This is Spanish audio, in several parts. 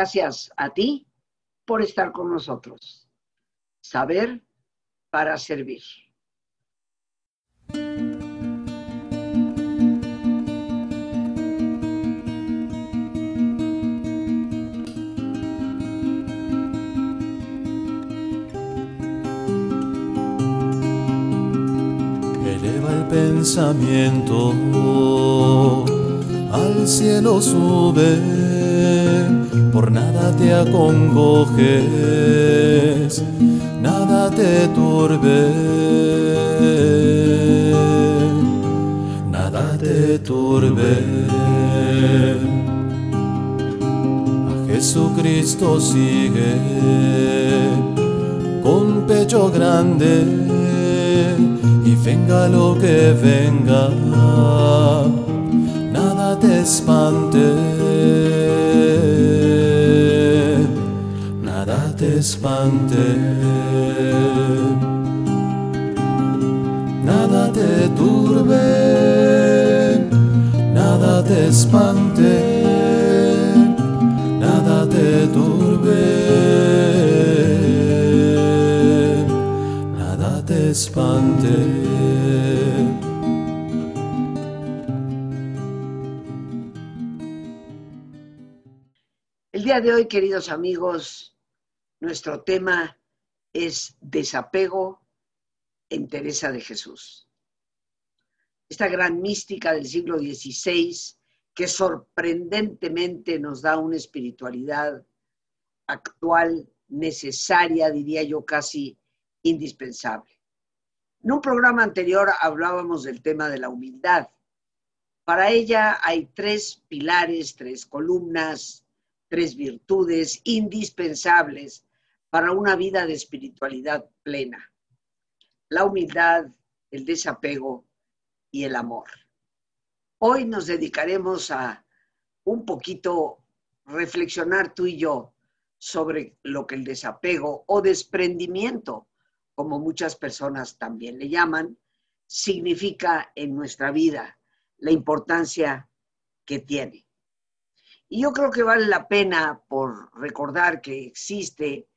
Gracias a ti por estar con nosotros. Saber para servir. Pensamiento, al cielo sube por nada te acongojes, nada te turbe, nada te turbe. A Jesucristo sigue con pecho grande y venga lo que venga, nada te espante. Te espante, nada te turbe, nada te espante, nada te turbe, nada te espante. El día de hoy, queridos amigos, nuestro tema es desapego en Teresa de Jesús. Esta gran mística del siglo XVI que sorprendentemente nos da una espiritualidad actual, necesaria, diría yo casi indispensable. En un programa anterior hablábamos del tema de la humildad. Para ella hay tres pilares, tres columnas, tres virtudes indispensables para una vida de espiritualidad plena. La humildad, el desapego y el amor. Hoy nos dedicaremos a un poquito reflexionar tú y yo sobre lo que el desapego o desprendimiento, como muchas personas también le llaman, significa en nuestra vida, la importancia que tiene. Y yo creo que vale la pena por recordar que existe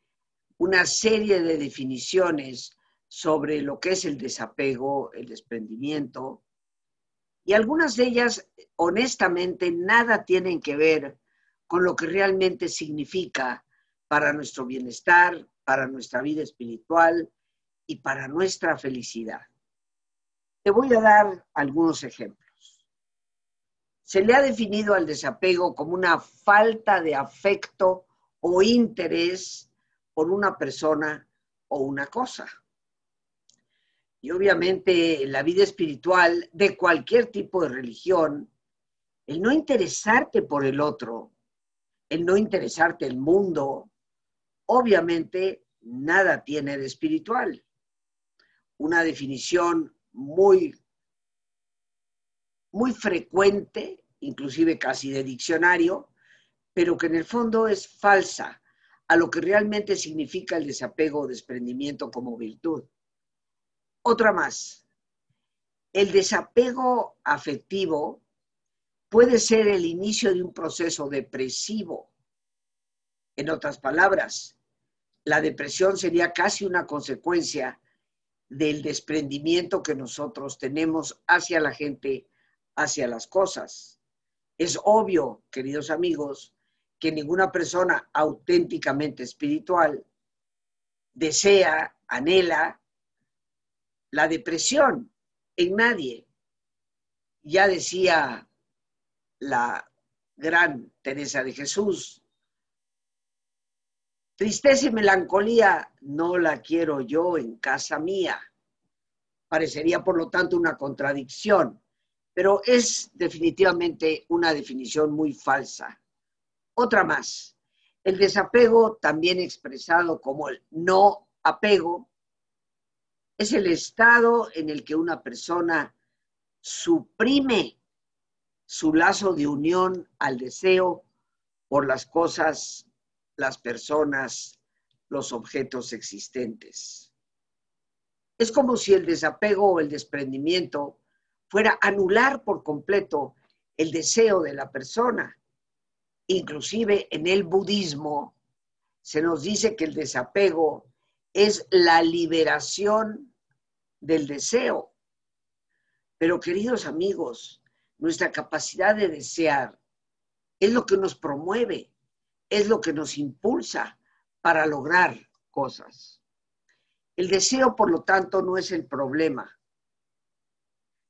una serie de definiciones sobre lo que es el desapego, el desprendimiento, y algunas de ellas, honestamente, nada tienen que ver con lo que realmente significa para nuestro bienestar, para nuestra vida espiritual y para nuestra felicidad. Te voy a dar algunos ejemplos. Se le ha definido al desapego como una falta de afecto o interés por una persona o una cosa. Y obviamente en la vida espiritual de cualquier tipo de religión, el no interesarte por el otro, el no interesarte el mundo, obviamente nada tiene de espiritual. Una definición muy, muy frecuente, inclusive casi de diccionario, pero que en el fondo es falsa a lo que realmente significa el desapego o desprendimiento como virtud. Otra más. El desapego afectivo puede ser el inicio de un proceso depresivo. En otras palabras, la depresión sería casi una consecuencia del desprendimiento que nosotros tenemos hacia la gente, hacia las cosas. Es obvio, queridos amigos, que ninguna persona auténticamente espiritual desea, anhela la depresión en nadie. Ya decía la gran Teresa de Jesús, tristeza y melancolía no la quiero yo en casa mía. Parecería, por lo tanto, una contradicción, pero es definitivamente una definición muy falsa. Otra más. El desapego, también expresado como el no apego, es el estado en el que una persona suprime su lazo de unión al deseo por las cosas, las personas, los objetos existentes. Es como si el desapego o el desprendimiento fuera anular por completo el deseo de la persona Inclusive en el budismo se nos dice que el desapego es la liberación del deseo. Pero queridos amigos, nuestra capacidad de desear es lo que nos promueve, es lo que nos impulsa para lograr cosas. El deseo, por lo tanto, no es el problema,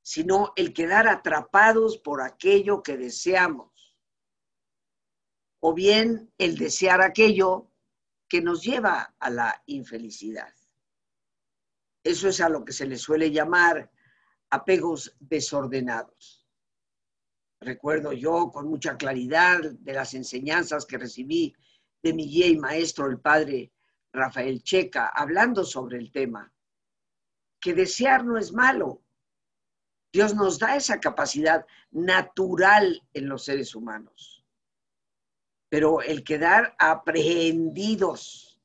sino el quedar atrapados por aquello que deseamos, o bien el desear aquello que nos lleva a la infelicidad. Eso es a lo que se le suele llamar apegos desordenados. Recuerdo yo con mucha claridad de las enseñanzas que recibí de mi guía y maestro, el padre Rafael Checa, hablando sobre el tema, que desear no es malo. Dios nos da esa capacidad natural en los seres humanos. Pero el quedar aprehendidos,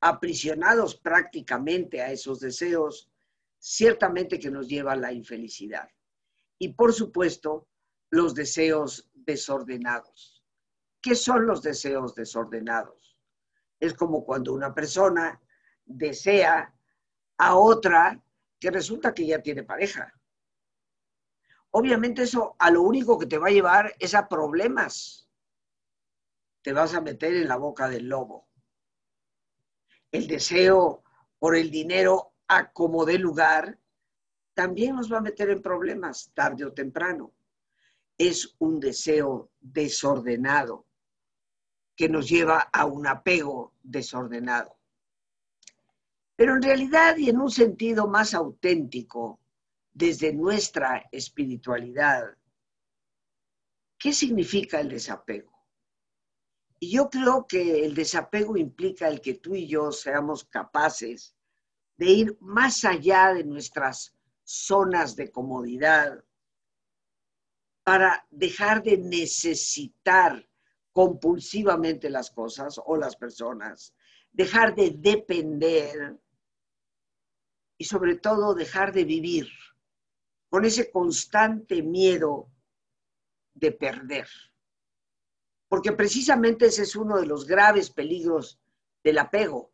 aprisionados prácticamente a esos deseos, ciertamente que nos lleva a la infelicidad. Y por supuesto, los deseos desordenados. ¿Qué son los deseos desordenados? Es como cuando una persona desea a otra que resulta que ya tiene pareja. Obviamente eso a lo único que te va a llevar es a problemas. Te vas a meter en la boca del lobo. El deseo por el dinero a como de lugar también nos va a meter en problemas tarde o temprano es un deseo desordenado que nos lleva a un apego desordenado. Pero en realidad y en un sentido más auténtico, desde nuestra espiritualidad, ¿qué significa el desapego? Y yo creo que el desapego implica el que tú y yo seamos capaces de ir más allá de nuestras zonas de comodidad, para dejar de necesitar compulsivamente las cosas o las personas, dejar de depender y sobre todo dejar de vivir con ese constante miedo de perder. Porque precisamente ese es uno de los graves peligros del apego.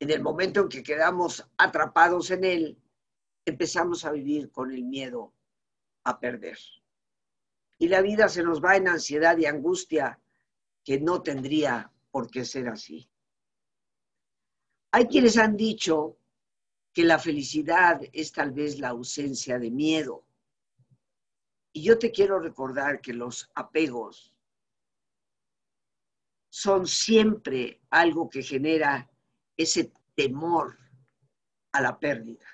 En el momento en que quedamos atrapados en él, empezamos a vivir con el miedo a perder y la vida se nos va en ansiedad y angustia que no tendría por qué ser así. Hay quienes han dicho que la felicidad es tal vez la ausencia de miedo. Y yo te quiero recordar que los apegos son siempre algo que genera ese temor a la pérdida.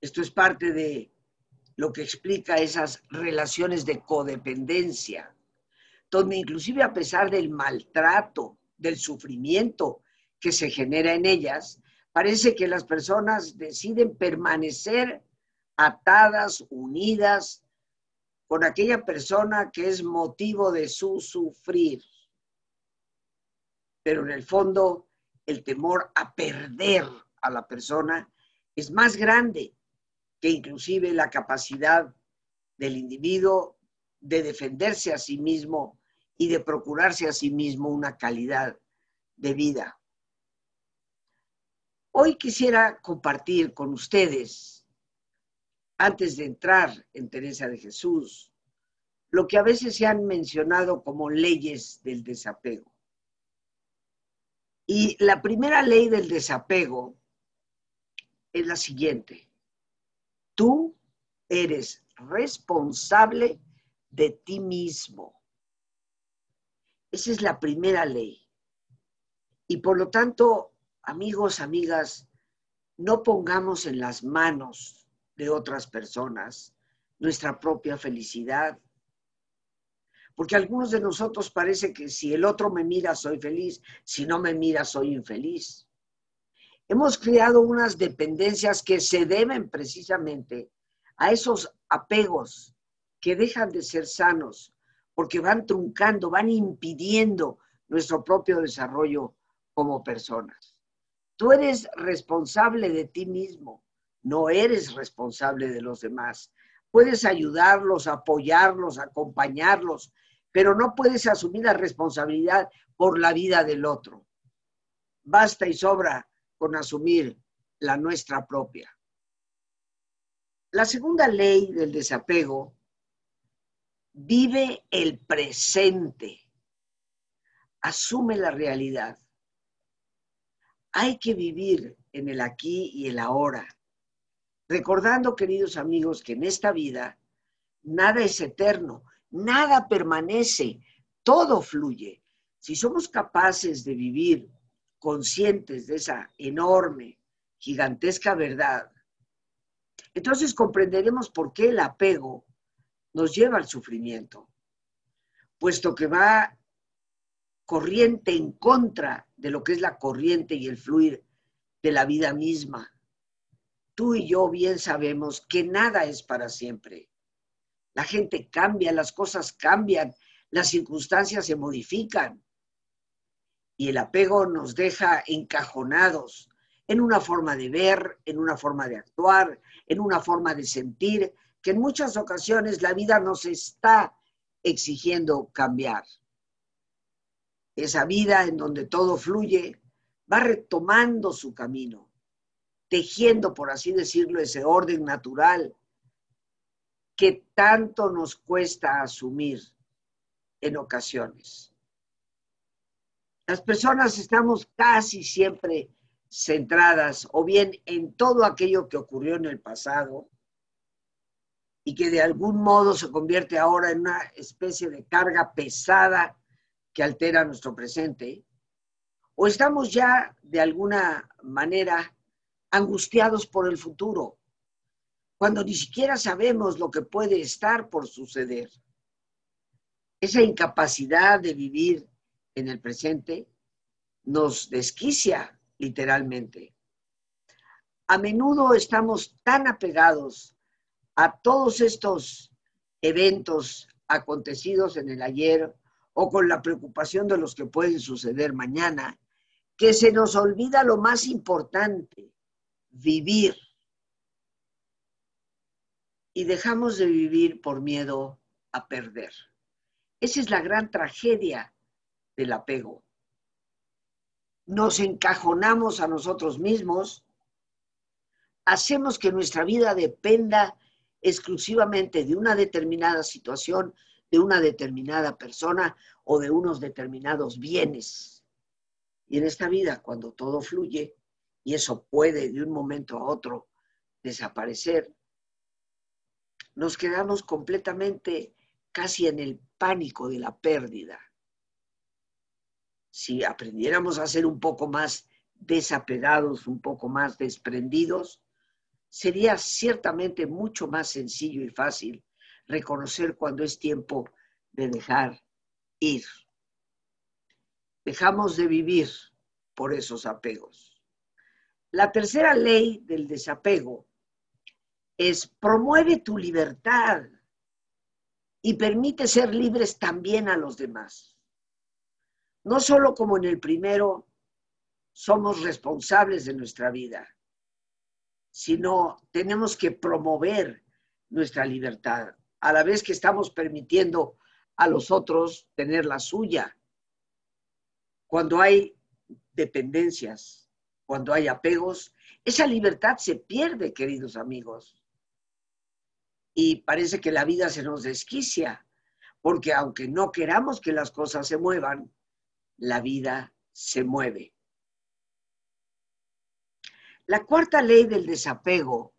Esto es parte de lo que explica esas relaciones de codependencia, donde inclusive a pesar del maltrato, del sufrimiento que se genera en ellas, parece que las personas deciden permanecer atadas, unidas con aquella persona que es motivo de su sufrir. Pero en el fondo, el temor a perder a la persona es más grande que inclusive la capacidad del individuo de defenderse a sí mismo y de procurarse a sí mismo una calidad de vida. Hoy quisiera compartir con ustedes, antes de entrar en Teresa de Jesús, lo que a veces se han mencionado como leyes del desapego. Y la primera ley del desapego es la siguiente. Tú eres responsable de ti mismo. Esa es la primera ley. Y por lo tanto, amigos, amigas, no pongamos en las manos de otras personas nuestra propia felicidad. Porque algunos de nosotros parece que si el otro me mira soy feliz, si no me mira soy infeliz. Hemos creado unas dependencias que se deben precisamente a esos apegos que dejan de ser sanos porque van truncando, van impidiendo nuestro propio desarrollo como personas. Tú eres responsable de ti mismo, no eres responsable de los demás. Puedes ayudarlos, apoyarlos, acompañarlos, pero no puedes asumir la responsabilidad por la vida del otro. Basta y sobra con asumir la nuestra propia. La segunda ley del desapego vive el presente, asume la realidad. Hay que vivir en el aquí y el ahora, recordando, queridos amigos, que en esta vida nada es eterno, nada permanece, todo fluye. Si somos capaces de vivir conscientes de esa enorme, gigantesca verdad, entonces comprenderemos por qué el apego nos lleva al sufrimiento, puesto que va corriente en contra de lo que es la corriente y el fluir de la vida misma. Tú y yo bien sabemos que nada es para siempre. La gente cambia, las cosas cambian, las circunstancias se modifican. Y el apego nos deja encajonados en una forma de ver, en una forma de actuar, en una forma de sentir, que en muchas ocasiones la vida nos está exigiendo cambiar. Esa vida en donde todo fluye va retomando su camino, tejiendo, por así decirlo, ese orden natural que tanto nos cuesta asumir en ocasiones. Las personas estamos casi siempre centradas o bien en todo aquello que ocurrió en el pasado y que de algún modo se convierte ahora en una especie de carga pesada que altera nuestro presente, o estamos ya de alguna manera angustiados por el futuro, cuando ni siquiera sabemos lo que puede estar por suceder. Esa incapacidad de vivir en el presente nos desquicia literalmente. A menudo estamos tan apegados a todos estos eventos acontecidos en el ayer o con la preocupación de los que pueden suceder mañana, que se nos olvida lo más importante, vivir. Y dejamos de vivir por miedo a perder. Esa es la gran tragedia del apego. Nos encajonamos a nosotros mismos, hacemos que nuestra vida dependa exclusivamente de una determinada situación, de una determinada persona o de unos determinados bienes y en esta vida, cuando todo fluye, y eso puede de un momento a otro desaparecer, nos quedamos completamente casi en el pánico de la pérdida. Si aprendiéramos a ser un poco más desapegados, un poco más desprendidos, sería ciertamente mucho más sencillo y fácil reconocer cuando es tiempo de dejar ir dejamos de vivir por esos apegos. La tercera ley del desapego es promueve tu libertad y permite ser libres también a los demás. No solo como en el primero somos responsables de nuestra vida, sino tenemos que promover nuestra libertad a la vez que estamos permitiendo a los otros tener la suya cuando hay dependencias, cuando hay apegos, esa libertad se pierde, queridos amigos. Y parece que la vida se nos desquicia, porque aunque no queramos que las cosas se muevan, la vida se mueve. La cuarta ley del desapego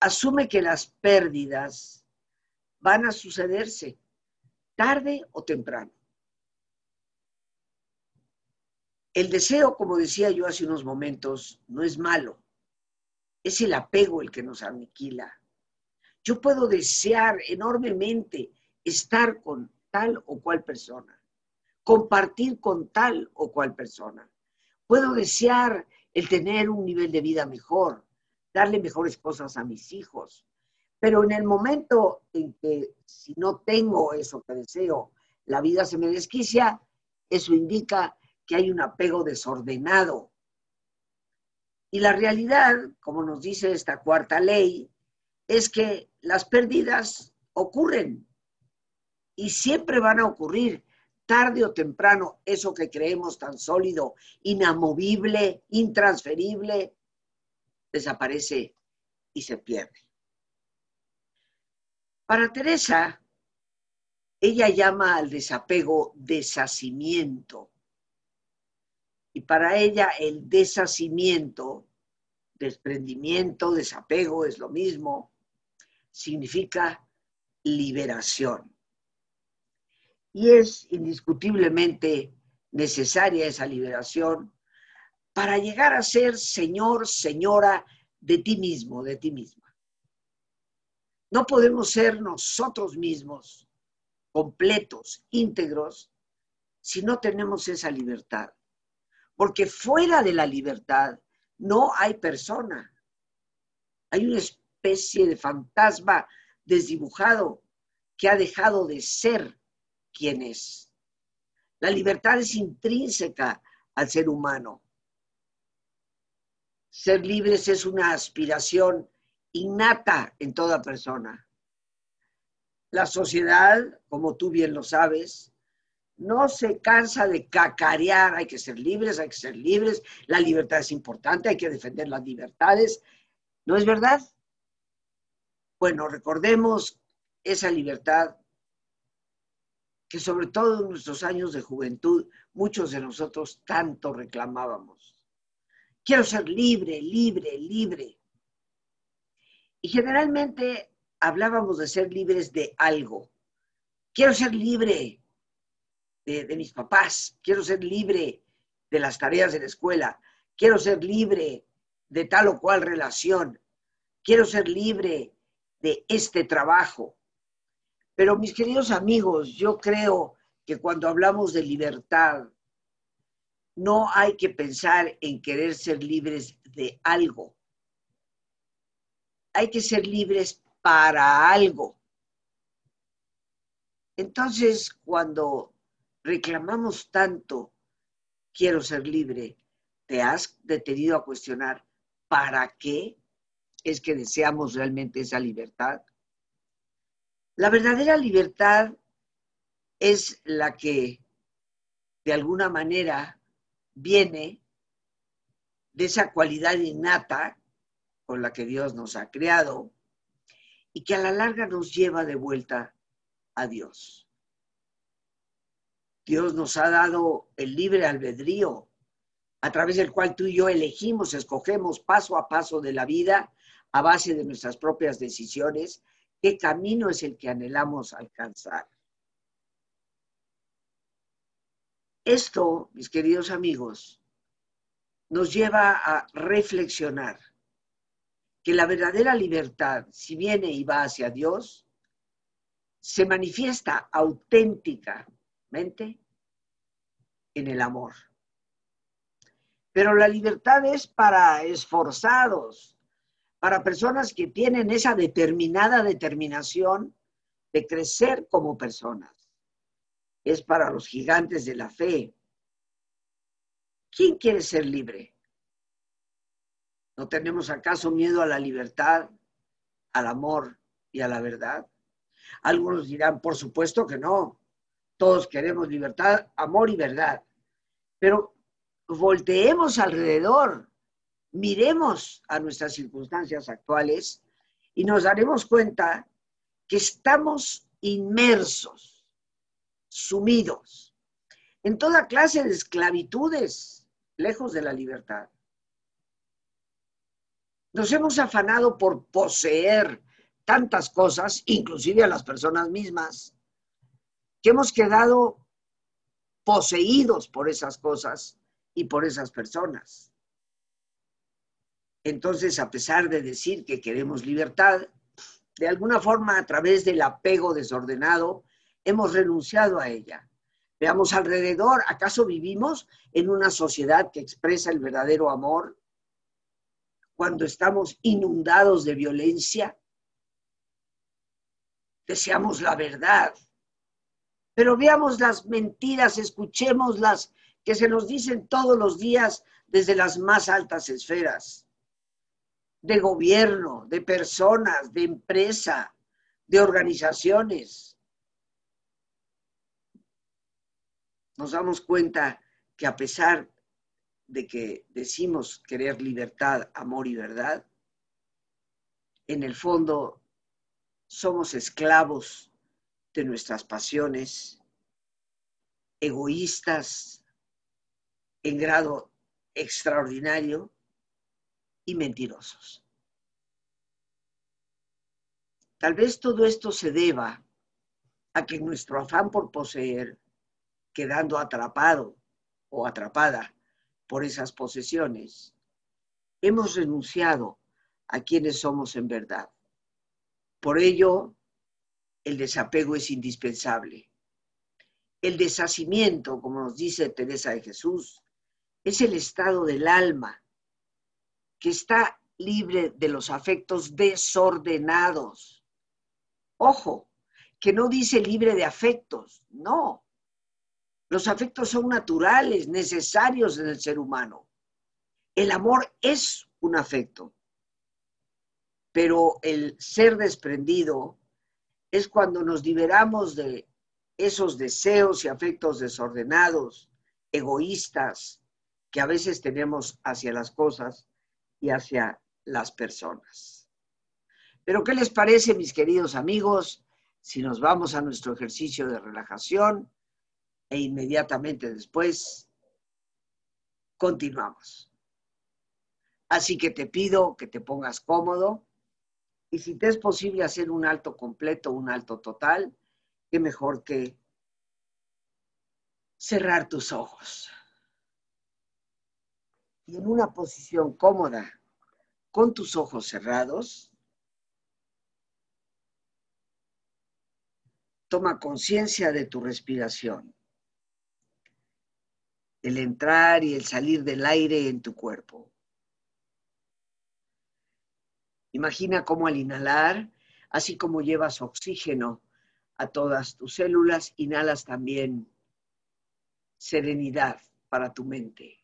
asume que las pérdidas van a sucederse tarde o temprano. El deseo, como decía yo hace unos momentos, no es malo. Es el apego el que nos aniquila. Yo puedo desear enormemente estar con tal o cual persona, compartir con tal o cual persona. Puedo desear el tener un nivel de vida mejor, darle mejores cosas a mis hijos. Pero en el momento en que si no tengo eso que deseo, la vida se me desquicia, eso indica que hay un apego desordenado. Y la realidad, como nos dice esta cuarta ley, es que las pérdidas ocurren. y siempre van a ocurrir, tarde o temprano, eso que creemos tan sólido, inamovible, intransferible, desaparece y se pierde. Para Teresa, ella llama al desapego deshacimiento. Y para ella el deshacimiento, desprendimiento, desapego es lo mismo, significa liberación. Y es indiscutiblemente necesaria esa liberación para llegar a ser señor, señora de ti mismo, de ti misma. No podemos ser nosotros mismos completos, íntegros, si no tenemos esa libertad. Porque fuera de la libertad no hay persona. Hay una especie de fantasma desdibujado que ha dejado de ser quien es. La libertad es intrínseca al ser humano. Ser libres es una aspiración innata en toda persona. La sociedad, como tú bien lo sabes, no se cansa de cacarear, hay que ser libres, hay que ser libres, la libertad es importante, hay que defender las libertades. ¿No es verdad? Bueno, recordemos esa libertad que sobre todo en nuestros años de juventud muchos de nosotros tanto reclamábamos. Quiero ser libre, libre, libre. Y generalmente hablábamos de ser libres de algo. Quiero ser libre de, mis papás, quiero ser libre de las tareas de la escuela, quiero ser libre de tal o cual relación, quiero ser libre de este trabajo. Pero mis queridos amigos, yo creo que cuando hablamos de libertad, no hay que pensar en querer ser libres de algo. Hay que ser libres para algo. Entonces, cuando reclamamos tanto, quiero ser libre, ¿te has detenido a cuestionar para qué es que deseamos realmente esa libertad? La verdadera libertad es la que de alguna manera viene de esa cualidad innata con la que Dios nos ha creado, y que a la larga nos lleva de vuelta a Dios. Dios nos ha dado el libre albedrío a través del cual tú y yo elegimos, escogemos paso a paso de la vida a base de nuestras propias decisiones qué camino es el que anhelamos alcanzar. Esto, mis queridos amigos, nos lleva a reflexionar que la verdadera libertad, si viene y va hacia Dios, se manifiesta auténticamente en el amor. Pero la libertad es para esforzados, para personas que tienen esa determinada determinación de crecer como personas. Es para los gigantes de la fe. ¿Quién quiere ser libre? ¿No tenemos acaso miedo a la libertad, al amor y a la verdad? Algunos dirán, por supuesto que no. Todos queremos libertad, amor y verdad. Pero volteemos alrededor, miremos a nuestras circunstancias actuales y nos daremos cuenta que estamos inmersos, sumidos en toda clase de esclavitudes, lejos de la libertad. Nos hemos afanado por poseer tantas cosas, inclusive a las personas mismas, que hemos quedado poseídos por esas cosas y por esas personas. Entonces, a pesar de decir que queremos libertad, de alguna forma a través del apego desordenado, hemos renunciado a ella. Veamos alrededor, ¿acaso vivimos en una sociedad que expresa el verdadero amor? cuando estamos inundados de violencia. Deseamos la verdad, pero veamos las mentiras, escuchemos las que se nos dicen todos los días desde las más altas esferas, de gobierno, de personas, de empresa, de organizaciones. nos damos cuenta que a pesar de que decimos querer libertad, amor y verdad, en el fondo somos esclavos de nuestras pasiones, egoístas en grado extraordinario y mentirosos. Tal vez todo esto se deba a que nuestro afán por poseer, quedando atrapado o atrapada por esas posesiones, hemos renunciado a quienes somos en verdad. Por ello, el desapego es indispensable. El deshacimiento, como nos dice Teresa de Jesús, es el estado del alma que está libre de los afectos desordenados. Ojo, que no dice libre de afectos, no. Los afectos son naturales, necesarios en el ser humano. El amor es un afecto, pero el ser desprendido es cuando nos liberamos de esos deseos y afectos desordenados, egoístas, que a veces tenemos hacia las cosas hacia las personas. Pero ¿qué les parece, mis queridos amigos, si nos vamos a nuestro ejercicio de relajación e inmediatamente después continuamos? Así que te pido que te pongas cómodo y si te es posible hacer un alto completo, un alto total, qué mejor que cerrar tus ojos. Y en una posición cómoda, con tus ojos cerrados, toma conciencia de tu respiración, el entrar y el salir del aire en tu cuerpo. Imagina cómo al inhalar, así como llevas oxígeno a todas tus células, inhalas también serenidad para tu mente.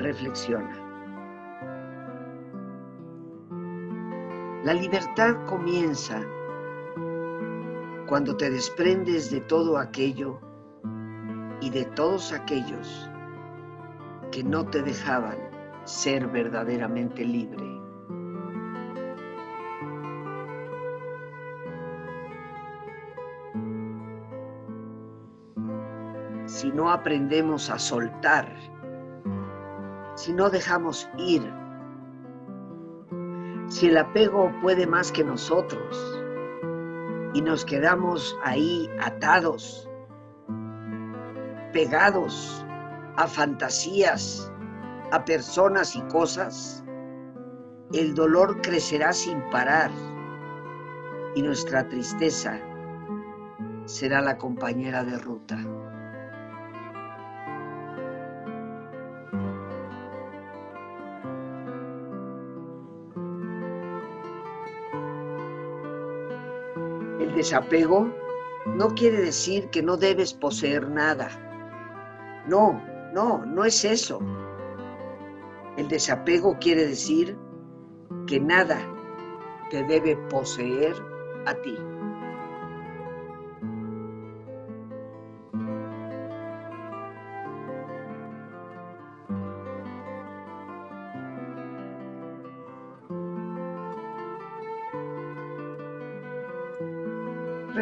reflexiona. La libertad comienza cuando te desprendes de todo aquello y de todos aquellos que no te dejaban ser verdaderamente libre. Si no aprendemos a soltar si no dejamos ir. Si el apego puede más que nosotros y nos quedamos ahí atados, pegados a fantasías, a personas y cosas, el dolor crecerá sin parar y nuestra tristeza será la compañera de ruta. Desapego no quiere decir que no debes poseer nada. No, no, no es eso. El desapego quiere decir que nada te debe poseer a ti.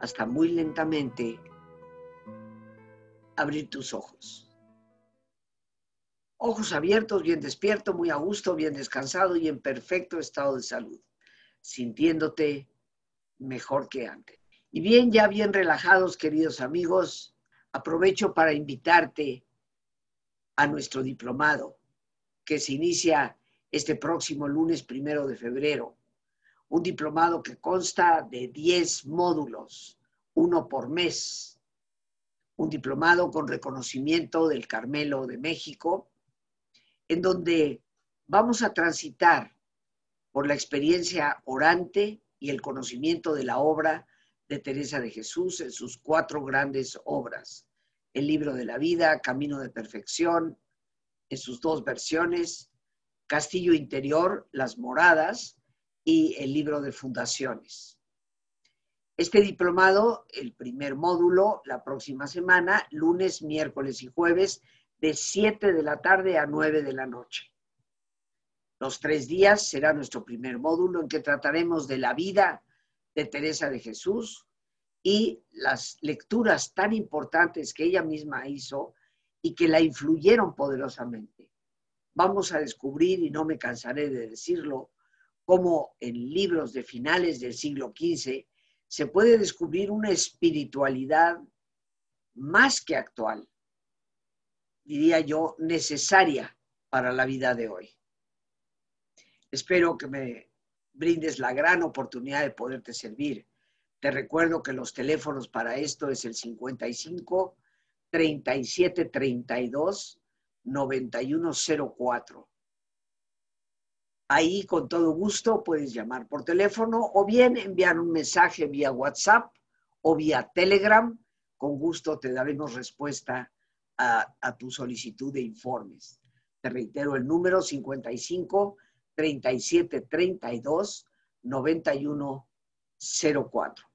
hasta muy lentamente abrir tus ojos. Ojos abiertos, bien despierto, muy a gusto, bien descansado y en perfecto estado de salud, sintiéndote mejor que antes. Y bien, ya bien relajados, queridos amigos, aprovecho para invitarte a nuestro diplomado que se inicia este próximo lunes primero de febrero. Un diplomado que consta de 10 módulos, uno por mes. Un diplomado con reconocimiento del Carmelo de México, en donde vamos a transitar por la experiencia orante y el conocimiento de la obra de Teresa de Jesús en sus cuatro grandes obras. El libro de la vida, Camino de Perfección, en sus dos versiones, Castillo Interior, Las Moradas el libro de Fundaciones. Este diplomado, el primer módulo, la próxima semana, lunes, miércoles y jueves, de 7 de la tarde a 9 de la noche. Los tres días será nuestro primer módulo en que trataremos de la vida de Teresa de Jesús y las lecturas tan importantes que ella misma hizo y que la influyeron poderosamente. Vamos a descubrir, y no me cansaré de decirlo, cómo en libros de finales del siglo XV se puede descubrir una espiritualidad más que actual, diría yo, necesaria para la vida de hoy. Espero que me brindes la gran oportunidad de poderte servir. Te recuerdo que los teléfonos para esto es el 55 37 32 9104. Ahí con todo gusto puedes llamar por teléfono o bien enviar un mensaje vía WhatsApp o vía Telegram. Con gusto te daremos respuesta a, tu solicitud de informes. Te reitero el número 55 37 32 91 04.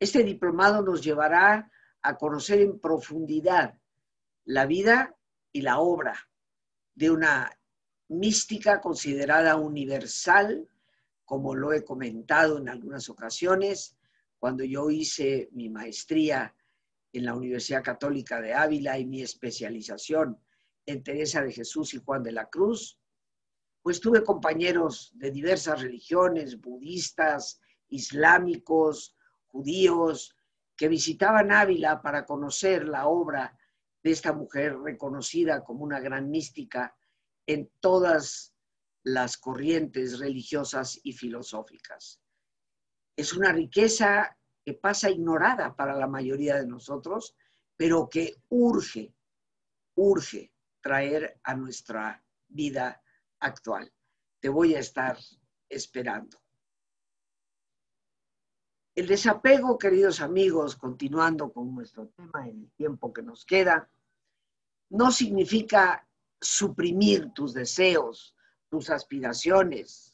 Este diplomado nos llevará a conocer en profundidad la vida y la obra de una mística considerada universal, como lo he comentado en algunas ocasiones, cuando yo hice mi maestría en la Universidad Católica de Ávila y mi especialización en Teresa de Jesús y Juan de la Cruz, pues tuve compañeros de diversas religiones, budistas, islámicos, judíos, que visitaban Ávila para conocer la obra de esta mujer reconocida como una gran mística en todas las corrientes religiosas y filosóficas. Es una riqueza que pasa ignorada para la mayoría de nosotros, pero que urge, urge traer a nuestra vida actual. Te voy a estar esperando. El desapego, queridos amigos, continuando con nuestro tema en el tiempo que nos queda, no significa suprimir tus deseos, tus aspiraciones,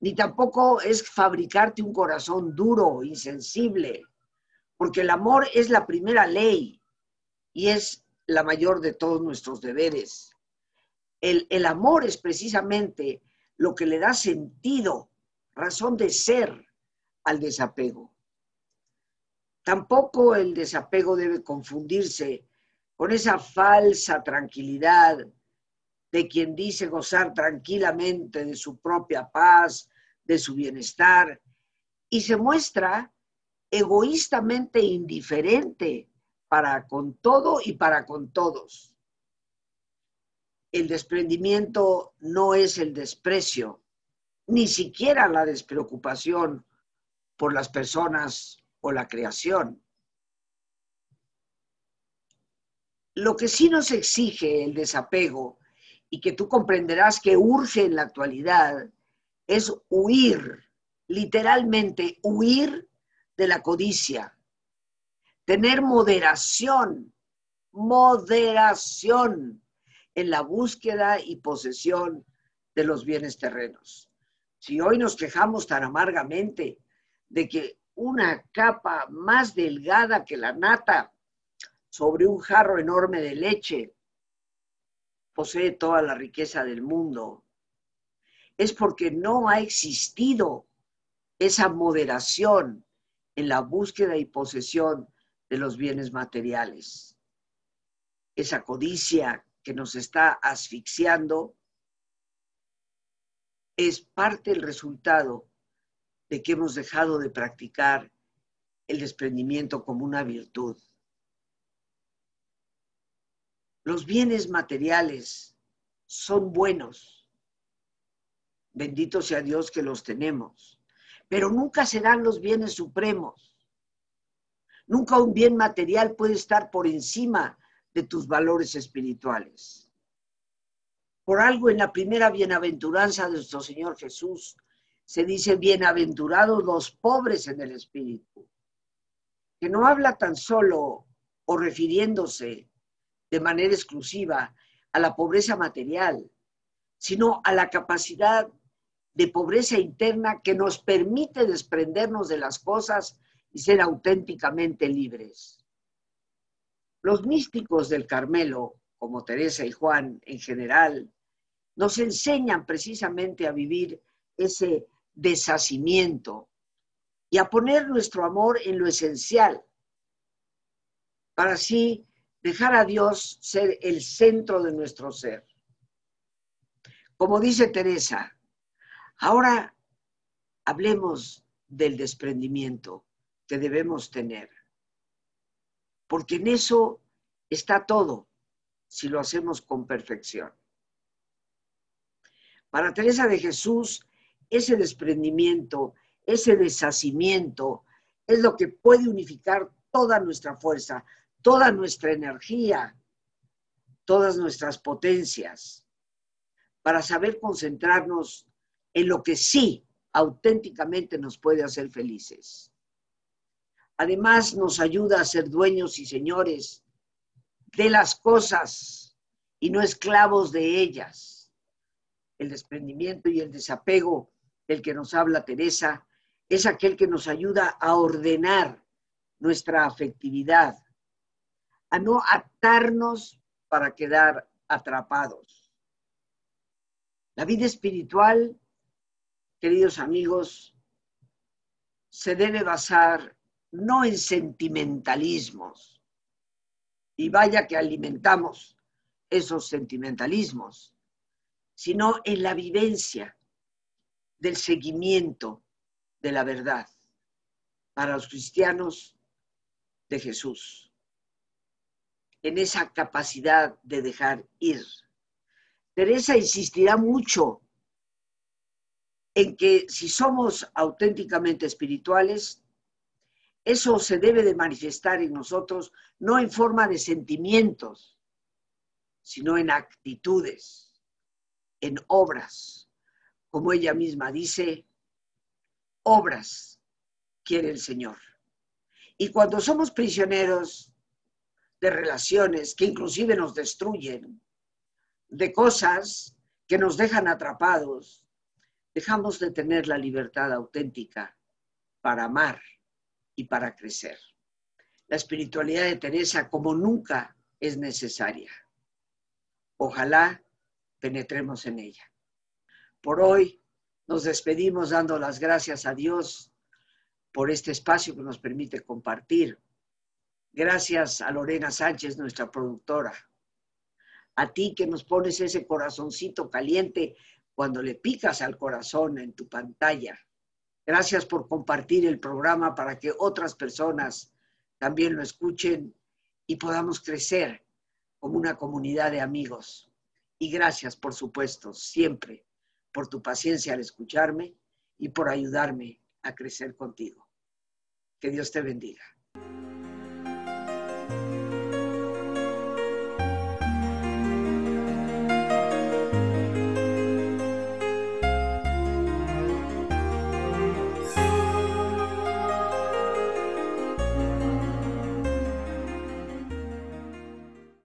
ni tampoco es fabricarte un corazón duro, insensible, porque el amor es la primera ley y es la mayor de todos nuestros deberes. El, amor es precisamente lo que le da sentido, razón de ser al desapego. Tampoco el desapego debe confundirse con esa falsa tranquilidad de quien dice gozar tranquilamente de su propia paz, de su bienestar, y se muestra egoístamente indiferente para con todo y para con todos el desprendimiento no es el desprecio, ni siquiera la despreocupación por las personas o la creación. Lo que sí nos exige el desapego y que tú comprenderás que urge en la actualidad es huir, literalmente huir de la codicia, tener moderación, moderación en la búsqueda y posesión de los bienes terrenos. Si hoy nos quejamos tan amargamente de que una capa más delgada que la nata sobre un jarro enorme de leche posee toda la riqueza del mundo, es porque no ha existido esa moderación en la búsqueda y posesión de los bienes materiales. Esa codicia que nos está asfixiando es parte del resultado de que hemos dejado de practicar el desprendimiento como una virtud. Los bienes materiales son buenos, Bendito sea Dios que los tenemos. Pero nunca serán los bienes supremos. Nunca un bien material puede estar por encima de tus valores espirituales. Por algo en la primera bienaventuranza de nuestro Señor Jesús se dice bienaventurados los pobres en el espíritu, que no habla tan solo o refiriéndose de manera exclusiva a la pobreza material, sino a la capacidad de pobreza interna que nos permite desprendernos de las cosas y ser auténticamente libres. Los místicos del Carmelo, como Teresa y Juan en general, nos enseñan precisamente a vivir ese deshacimiento y a poner nuestro amor en lo esencial, para así dejar a Dios ser el centro de nuestro ser. Como dice Teresa, ahora hablemos del desprendimiento que debemos tener, porque en eso está todo, si lo hacemos con perfección. Para Teresa de Jesús, ese desprendimiento, ese deshacimiento, es lo que puede unificar toda nuestra fuerza, toda nuestra energía, todas nuestras potencias, para saber concentrarnos en lo que sí auténticamente nos puede hacer felices. Además, nos ayuda a ser dueños y señores de las cosas y no esclavos de ellas. El desprendimiento y el desapego del que nos habla Teresa es aquel que nos ayuda a ordenar nuestra afectividad, a no atarnos para quedar atrapados. La vida espiritual, queridos amigos, se debe basar no en sentimentalismos, y vaya que alimentamos esos sentimentalismos, sino en la vivencia del seguimiento de la verdad para los cristianos de Jesús en esa capacidad de dejar ir. Teresa insistirá mucho en que si somos auténticamente espirituales, eso se debe de manifestar en nosotros no en forma de sentimientos, sino en actitudes, en obras. Como ella misma dice, obras quiere el Señor. Y cuando somos prisioneros de relaciones que inclusive nos destruyen, de cosas que nos dejan atrapados, dejamos de tener la libertad auténtica para amar y para crecer. La espiritualidad de Teresa como nunca es necesaria. Ojalá penetremos en ella. Por hoy nos despedimos dando las gracias a Dios por este espacio que nos permite compartir Gracias a Lorena Sánchez, nuestra productora. A ti que nos pones ese corazoncito caliente cuando le picas al corazón en tu pantalla. Gracias por compartir el programa para que otras personas también lo escuchen y podamos crecer como una comunidad de amigos. Y gracias, por supuesto, siempre por tu paciencia al escucharme y por ayudarme a crecer contigo. Que Dios te bendiga.